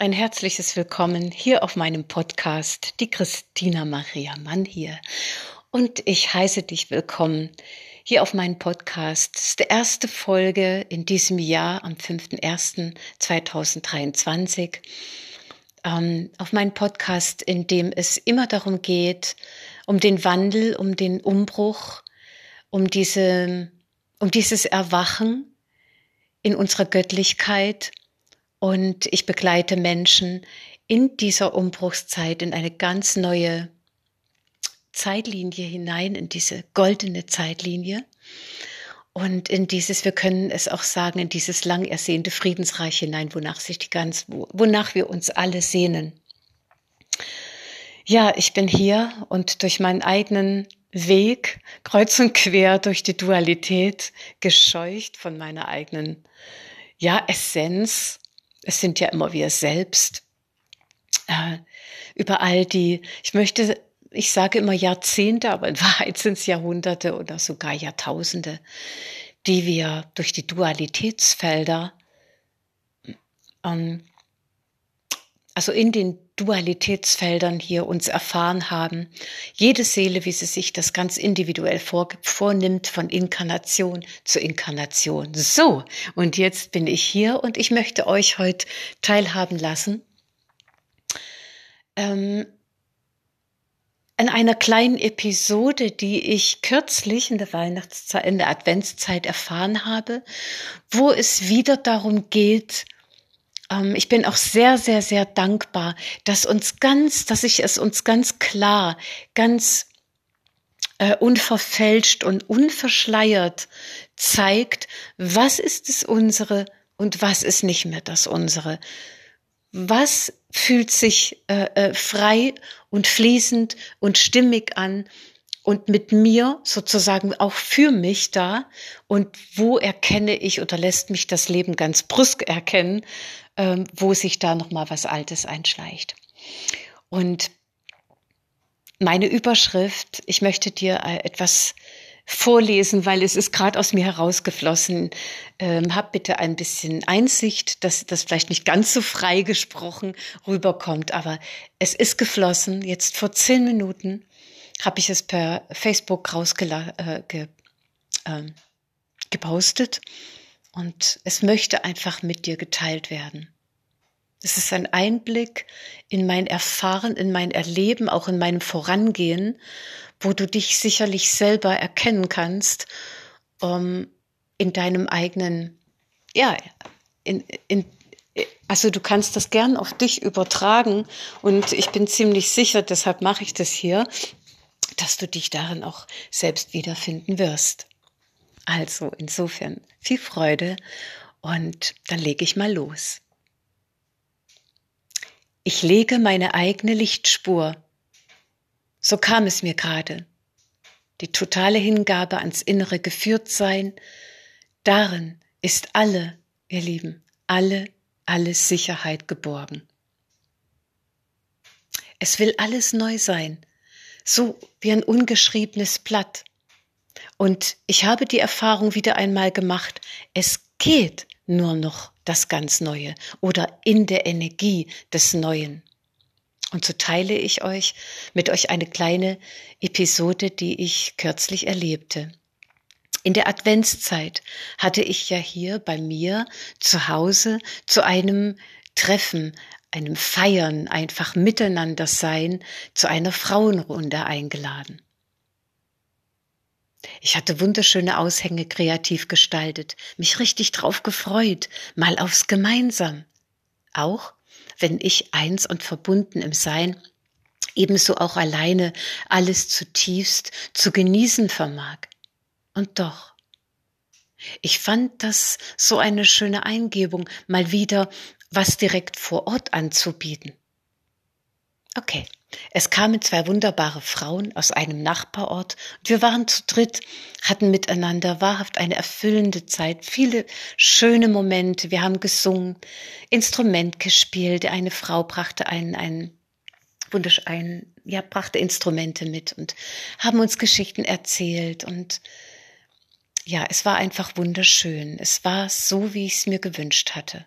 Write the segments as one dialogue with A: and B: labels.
A: ein herzliches Willkommen hier auf meinem Podcast, die Christina Maria Mann hier. Und ich heiße dich willkommen hier auf meinem Podcast. Das ist die erste Folge in diesem Jahr am 5.1.2023. Ähm, auf meinem Podcast, in dem es immer darum geht, um den Wandel, um den Umbruch, um diese, um dieses Erwachen in unserer Göttlichkeit, und ich begleite Menschen in dieser Umbruchszeit in eine ganz neue Zeitlinie hinein, in diese goldene Zeitlinie. Und in dieses, wir können es auch sagen, in dieses lang ersehnte Friedensreich hinein, wonach sich die ganz, wonach wir uns alle sehnen. Ja, ich bin hier und durch meinen eigenen Weg, kreuz und quer durch die Dualität, gescheucht von meiner eigenen, ja, Essenz, es sind ja immer wir selbst, äh, über all die, ich möchte, ich sage immer Jahrzehnte, aber in Wahrheit sind es Jahrhunderte oder sogar Jahrtausende, die wir durch die Dualitätsfelder, ähm, also in den Dualitätsfeldern hier uns erfahren haben. Jede Seele, wie sie sich das ganz individuell vor, vornimmt, von Inkarnation zu Inkarnation. So, und jetzt bin ich hier und ich möchte euch heute teilhaben lassen ähm, in einer kleinen Episode, die ich kürzlich in der Weihnachtszeit, in der Adventszeit erfahren habe, wo es wieder darum geht, ähm, ich bin auch sehr, sehr, sehr dankbar, dass uns ganz, dass ich es uns ganz klar, ganz äh, unverfälscht und unverschleiert zeigt, was ist es unsere und was ist nicht mehr das unsere. Was fühlt sich äh, äh, frei und fließend und stimmig an und mit mir sozusagen auch für mich da und wo erkenne ich oder lässt mich das Leben ganz brüsk erkennen, ähm, wo sich da noch mal was Altes einschleicht. Und meine Überschrift, ich möchte dir äh, etwas vorlesen, weil es ist gerade aus mir herausgeflossen. Ähm, hab bitte ein bisschen Einsicht, dass das vielleicht nicht ganz so frei gesprochen rüberkommt, aber es ist geflossen. Jetzt vor zehn Minuten habe ich es per Facebook rausgepostet äh, ge, äh, gepostet und es möchte einfach mit dir geteilt werden. Es ist ein Einblick in mein Erfahren, in mein Erleben, auch in meinem Vorangehen, wo du dich sicherlich selber erkennen kannst, um in deinem eigenen, ja, in, in, also du kannst das gern auf dich übertragen und ich bin ziemlich sicher, deshalb mache ich das hier, dass du dich darin auch selbst wiederfinden wirst. Also insofern viel Freude und dann lege ich mal los. Ich lege meine eigene Lichtspur. So kam es mir gerade. Die totale Hingabe ans innere Geführtsein, darin ist alle, ihr Lieben, alle, alle Sicherheit geborgen. Es will alles neu sein, so wie ein ungeschriebenes Blatt. Und ich habe die Erfahrung wieder einmal gemacht, es geht nur noch das ganz Neue oder in der Energie des Neuen. Und so teile ich euch mit euch eine kleine Episode, die ich kürzlich erlebte. In der Adventszeit hatte ich ja hier bei mir zu Hause zu einem Treffen, einem Feiern, einfach miteinander sein, zu einer Frauenrunde eingeladen. Ich hatte wunderschöne Aushänge kreativ gestaltet, mich richtig drauf gefreut, mal aufs Gemeinsam. Auch wenn ich eins und verbunden im Sein, ebenso auch alleine alles zutiefst zu genießen vermag. Und doch, ich fand das so eine schöne Eingebung, mal wieder was direkt vor Ort anzubieten. Okay, es kamen zwei wunderbare Frauen aus einem Nachbarort und wir waren zu dritt, hatten miteinander wahrhaft eine erfüllende Zeit, viele schöne Momente. Wir haben gesungen, Instrument gespielt. Eine Frau brachte einen, einen wundersch ein, ja, brachte Instrumente mit und haben uns Geschichten erzählt und ja, es war einfach wunderschön. Es war so, wie ich es mir gewünscht hatte.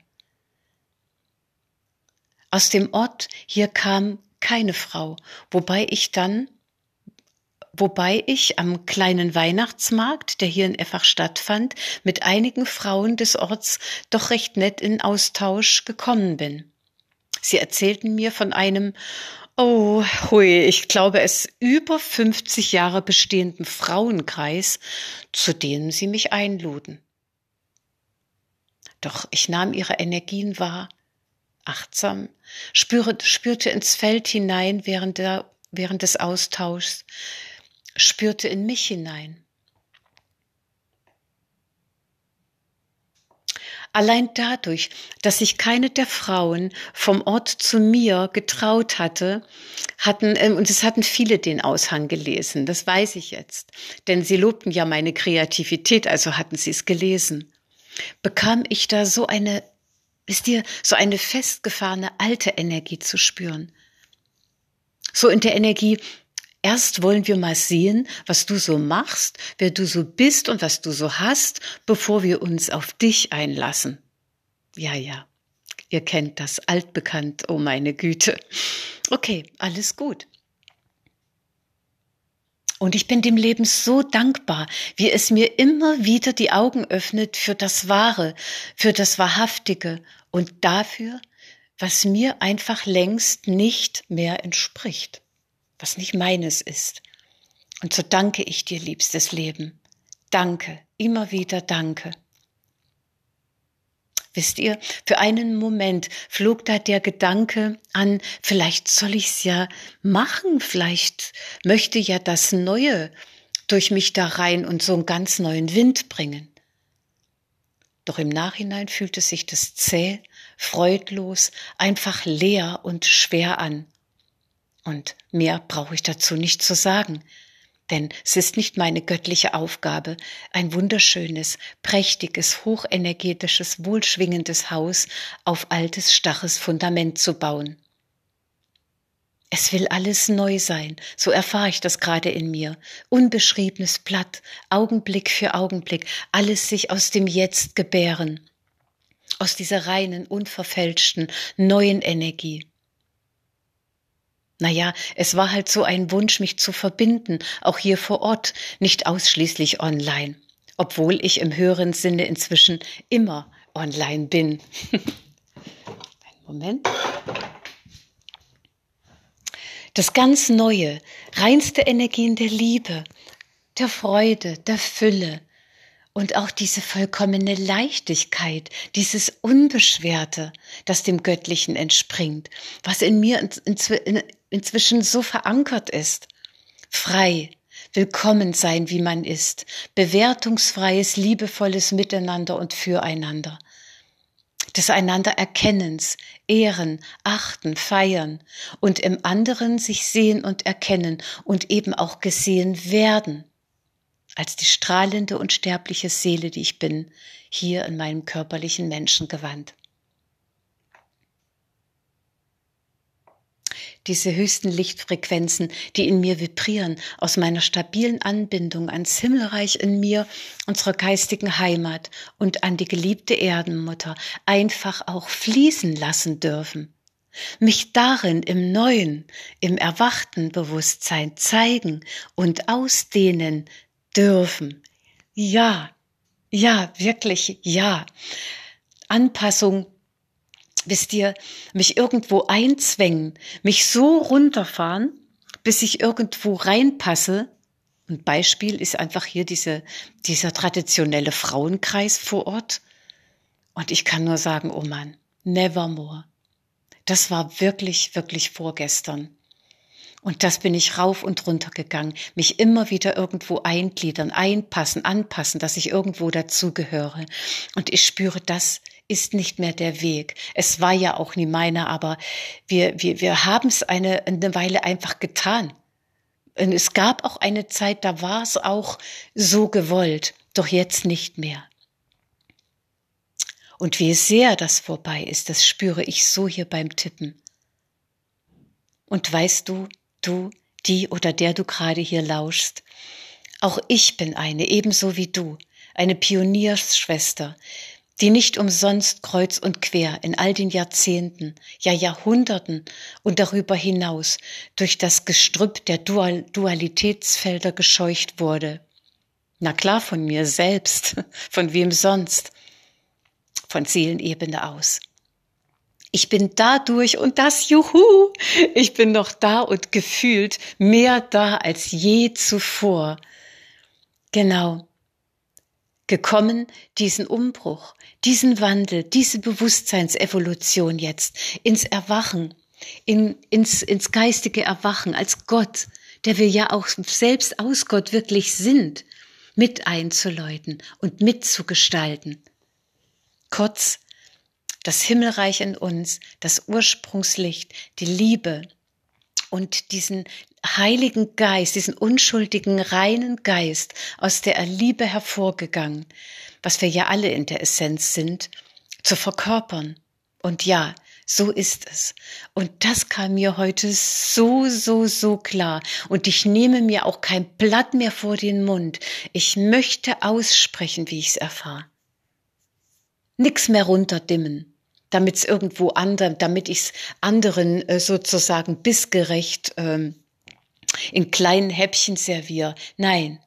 A: Aus dem Ort hier kam keine Frau, wobei ich dann wobei ich am kleinen Weihnachtsmarkt, der hier in Effach stattfand, mit einigen Frauen des Orts doch recht nett in Austausch gekommen bin. Sie erzählten mir von einem, oh, hui, ich glaube es über 50 Jahre bestehenden Frauenkreis, zu dem sie mich einluden. Doch ich nahm ihre Energien wahr, achtsam, spürte, spürte ins Feld hinein während, der, während des Austauschs, spürte in mich hinein. Allein dadurch, dass sich keine der Frauen vom Ort zu mir getraut hatte, hatten, äh, und es hatten viele den Aushang gelesen, das weiß ich jetzt, denn sie lobten ja meine Kreativität, also hatten sie es gelesen, bekam ich da so eine, ist dir, so eine festgefahrene alte Energie zu spüren. So in der Energie, Erst wollen wir mal sehen, was du so machst, wer du so bist und was du so hast, bevor wir uns auf dich einlassen. Ja, ja, ihr kennt das, altbekannt, oh meine Güte. Okay, alles gut. Und ich bin dem Leben so dankbar, wie es mir immer wieder die Augen öffnet für das Wahre, für das Wahrhaftige und dafür, was mir einfach längst nicht mehr entspricht was nicht meines ist. Und so danke ich dir, liebstes Leben. Danke, immer wieder danke. Wisst ihr, für einen Moment flog da der Gedanke an, vielleicht soll ich's ja machen, vielleicht möchte ja das Neue durch mich da rein und so einen ganz neuen Wind bringen. Doch im Nachhinein fühlte sich das zäh, freudlos, einfach leer und schwer an. Und mehr brauche ich dazu nicht zu sagen, denn es ist nicht meine göttliche Aufgabe, ein wunderschönes, prächtiges, hochenergetisches, wohlschwingendes Haus auf altes, starres Fundament zu bauen. Es will alles neu sein, so erfahre ich das gerade in mir. Unbeschriebenes Blatt, Augenblick für Augenblick, alles sich aus dem Jetzt gebären, aus dieser reinen, unverfälschten, neuen Energie. Naja, es war halt so ein Wunsch, mich zu verbinden, auch hier vor Ort, nicht ausschließlich online, obwohl ich im höheren Sinne inzwischen immer online bin. Einen Moment. Das ganz Neue, reinste Energien der Liebe, der Freude, der Fülle, und auch diese vollkommene Leichtigkeit, dieses Unbeschwerte, das dem Göttlichen entspringt, was in mir inzwischen so verankert ist. Frei, willkommen sein, wie man ist, bewertungsfreies, liebevolles Miteinander und Füreinander. Des einander Erkennens, Ehren, Achten, Feiern und im anderen sich sehen und erkennen und eben auch gesehen werden als die strahlende und sterbliche Seele, die ich bin, hier in meinem körperlichen Menschengewand. Diese höchsten Lichtfrequenzen, die in mir vibrieren, aus meiner stabilen Anbindung ans Himmelreich in mir, unserer geistigen Heimat und an die geliebte Erdenmutter, einfach auch fließen lassen dürfen mich darin im neuen, im erwachten Bewusstsein zeigen und ausdehnen dürfen. Ja, ja, wirklich, ja. Anpassung, wisst ihr, mich irgendwo einzwängen, mich so runterfahren, bis ich irgendwo reinpasse. Und Beispiel ist einfach hier diese, dieser traditionelle Frauenkreis vor Ort. Und ich kann nur sagen, oh Mann, nevermore. Das war wirklich, wirklich vorgestern. Und das bin ich rauf und runter gegangen, mich immer wieder irgendwo eingliedern, einpassen, anpassen, dass ich irgendwo dazugehöre. Und ich spüre, das ist nicht mehr der Weg. Es war ja auch nie meiner, aber wir, wir, wir haben es eine, eine Weile einfach getan. Und es gab auch eine Zeit, da war es auch so gewollt, doch jetzt nicht mehr. Und wie sehr das vorbei ist, das spüre ich so hier beim Tippen. Und weißt du, du, die oder der du gerade hier lauschst. Auch ich bin eine, ebenso wie du, eine Pionierschwester, die nicht umsonst kreuz und quer in all den Jahrzehnten, ja Jahrhunderten und darüber hinaus durch das Gestrüpp der Dual Dualitätsfelder gescheucht wurde. Na klar, von mir selbst, von wem sonst? Von Seelenebene aus. Ich bin dadurch und das, juhu, ich bin noch da und gefühlt mehr da als je zuvor. Genau. Gekommen, diesen Umbruch, diesen Wandel, diese Bewusstseinsevolution jetzt ins Erwachen, in, ins, ins geistige Erwachen als Gott, der wir ja auch selbst aus Gott wirklich sind, mit einzuläuten und mitzugestalten. Kurz, das Himmelreich in uns, das Ursprungslicht, die Liebe und diesen heiligen Geist, diesen unschuldigen, reinen Geist aus der Liebe hervorgegangen, was wir ja alle in der Essenz sind, zu verkörpern. Und ja, so ist es. Und das kam mir heute so, so, so klar. Und ich nehme mir auch kein Blatt mehr vor den Mund. Ich möchte aussprechen, wie ich es erfahre. Nix mehr runterdimmen damit es irgendwo anderen, damit ich es anderen äh, sozusagen bissgerecht ähm, in kleinen Häppchen serviere. Nein,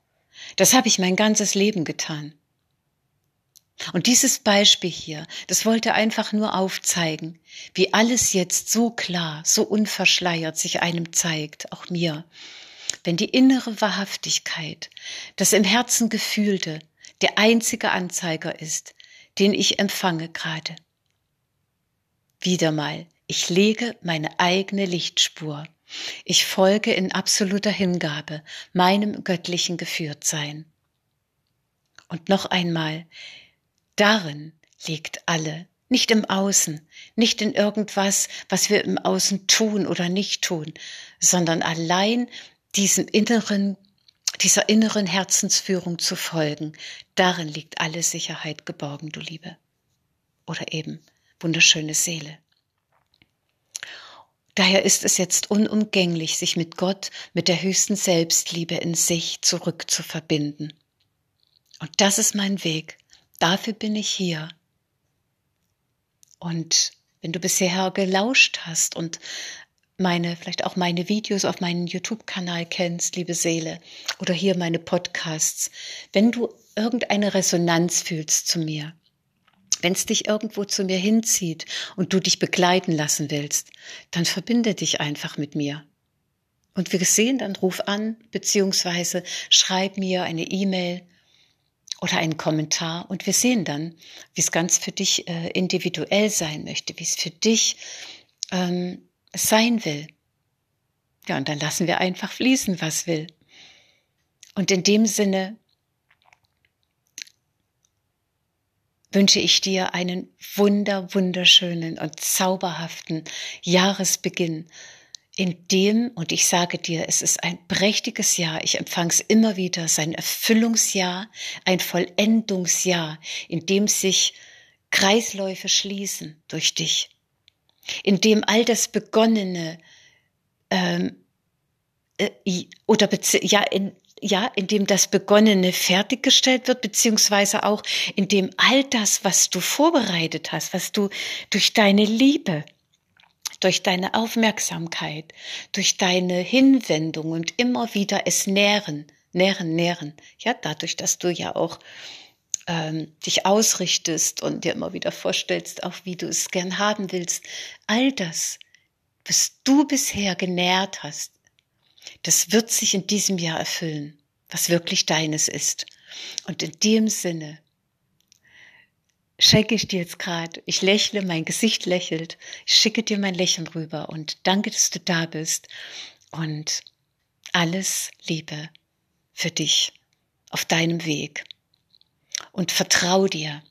A: das habe ich mein ganzes Leben getan. Und dieses Beispiel hier, das wollte einfach nur aufzeigen, wie alles jetzt so klar, so unverschleiert sich einem zeigt, auch mir. Wenn die innere Wahrhaftigkeit, das im Herzen Gefühlte, der einzige Anzeiger ist, den ich empfange gerade. Wieder mal, ich lege meine eigene Lichtspur. Ich folge in absoluter Hingabe meinem göttlichen Geführtsein. Und noch einmal, darin liegt alle, nicht im Außen, nicht in irgendwas, was wir im Außen tun oder nicht tun, sondern allein diesem inneren, dieser inneren Herzensführung zu folgen. Darin liegt alle Sicherheit geborgen, du Liebe. Oder eben wunderschöne Seele. Daher ist es jetzt unumgänglich, sich mit Gott, mit der höchsten Selbstliebe in sich zurück zu verbinden. Und das ist mein Weg. Dafür bin ich hier. Und wenn du bisher gelauscht hast und meine, vielleicht auch meine Videos auf meinem YouTube-Kanal kennst, liebe Seele, oder hier meine Podcasts, wenn du irgendeine Resonanz fühlst zu mir, wenn es dich irgendwo zu mir hinzieht und du dich begleiten lassen willst, dann verbinde dich einfach mit mir. Und wir sehen, dann ruf an, beziehungsweise schreib mir eine E-Mail oder einen Kommentar und wir sehen dann, wie es ganz für dich äh, individuell sein möchte, wie es für dich ähm, sein will. Ja, und dann lassen wir einfach fließen, was will. Und in dem Sinne wünsche ich dir einen wunder, wunderschönen und zauberhaften Jahresbeginn, in dem, und ich sage dir, es ist ein prächtiges Jahr, ich empfange es immer wieder, sein Erfüllungsjahr, ein Vollendungsjahr, in dem sich Kreisläufe schließen durch dich, in dem all das Begonnene ähm, äh, oder ja, in, ja, indem das Begonnene fertiggestellt wird, beziehungsweise auch indem all das, was du vorbereitet hast, was du durch deine Liebe, durch deine Aufmerksamkeit, durch deine Hinwendung und immer wieder es nähren, nähren, nähren, ja, dadurch, dass du ja auch ähm, dich ausrichtest und dir immer wieder vorstellst, auch wie du es gern haben willst, all das, was du bisher genährt hast, das wird sich in diesem Jahr erfüllen, was wirklich deines ist. Und in dem Sinne schenke ich dir jetzt gerade, ich lächle, mein Gesicht lächelt, ich schicke dir mein Lächeln rüber und danke, dass du da bist und alles Liebe für dich auf deinem Weg und vertrau dir.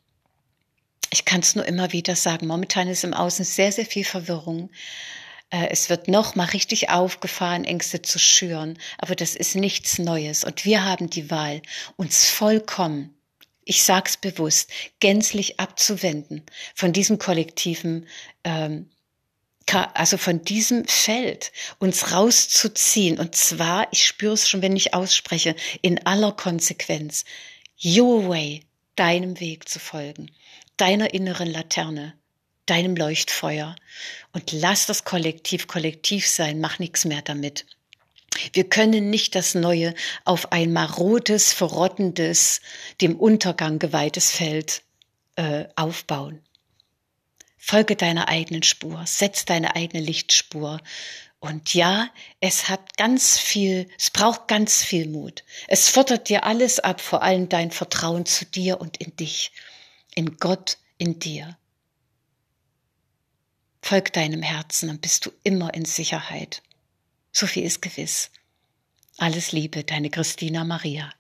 A: Ich kann es nur immer wieder sagen, momentan ist im Außen sehr, sehr viel Verwirrung es wird noch mal richtig aufgefahren, Ängste zu schüren. Aber das ist nichts Neues. Und wir haben die Wahl, uns vollkommen, ich sag's bewusst, gänzlich abzuwenden von diesem kollektiven, ähm, also von diesem Feld uns rauszuziehen. Und zwar, ich spüre es schon, wenn ich ausspreche, in aller Konsequenz. Your way, deinem Weg zu folgen deiner inneren Laterne, deinem Leuchtfeuer und lass das Kollektiv kollektiv sein, mach nichts mehr damit. Wir können nicht das Neue auf ein marodes, verrottendes, dem Untergang geweihtes Feld äh, aufbauen. Folge deiner eigenen Spur, setz deine eigene Lichtspur. Und ja, es hat ganz viel, es braucht ganz viel Mut. Es fordert dir alles ab, vor allem dein Vertrauen zu dir und in dich, in Gott, in dir. Folg deinem Herzen, dann bist du immer in Sicherheit. So viel ist gewiss. Alles Liebe, deine Christina Maria.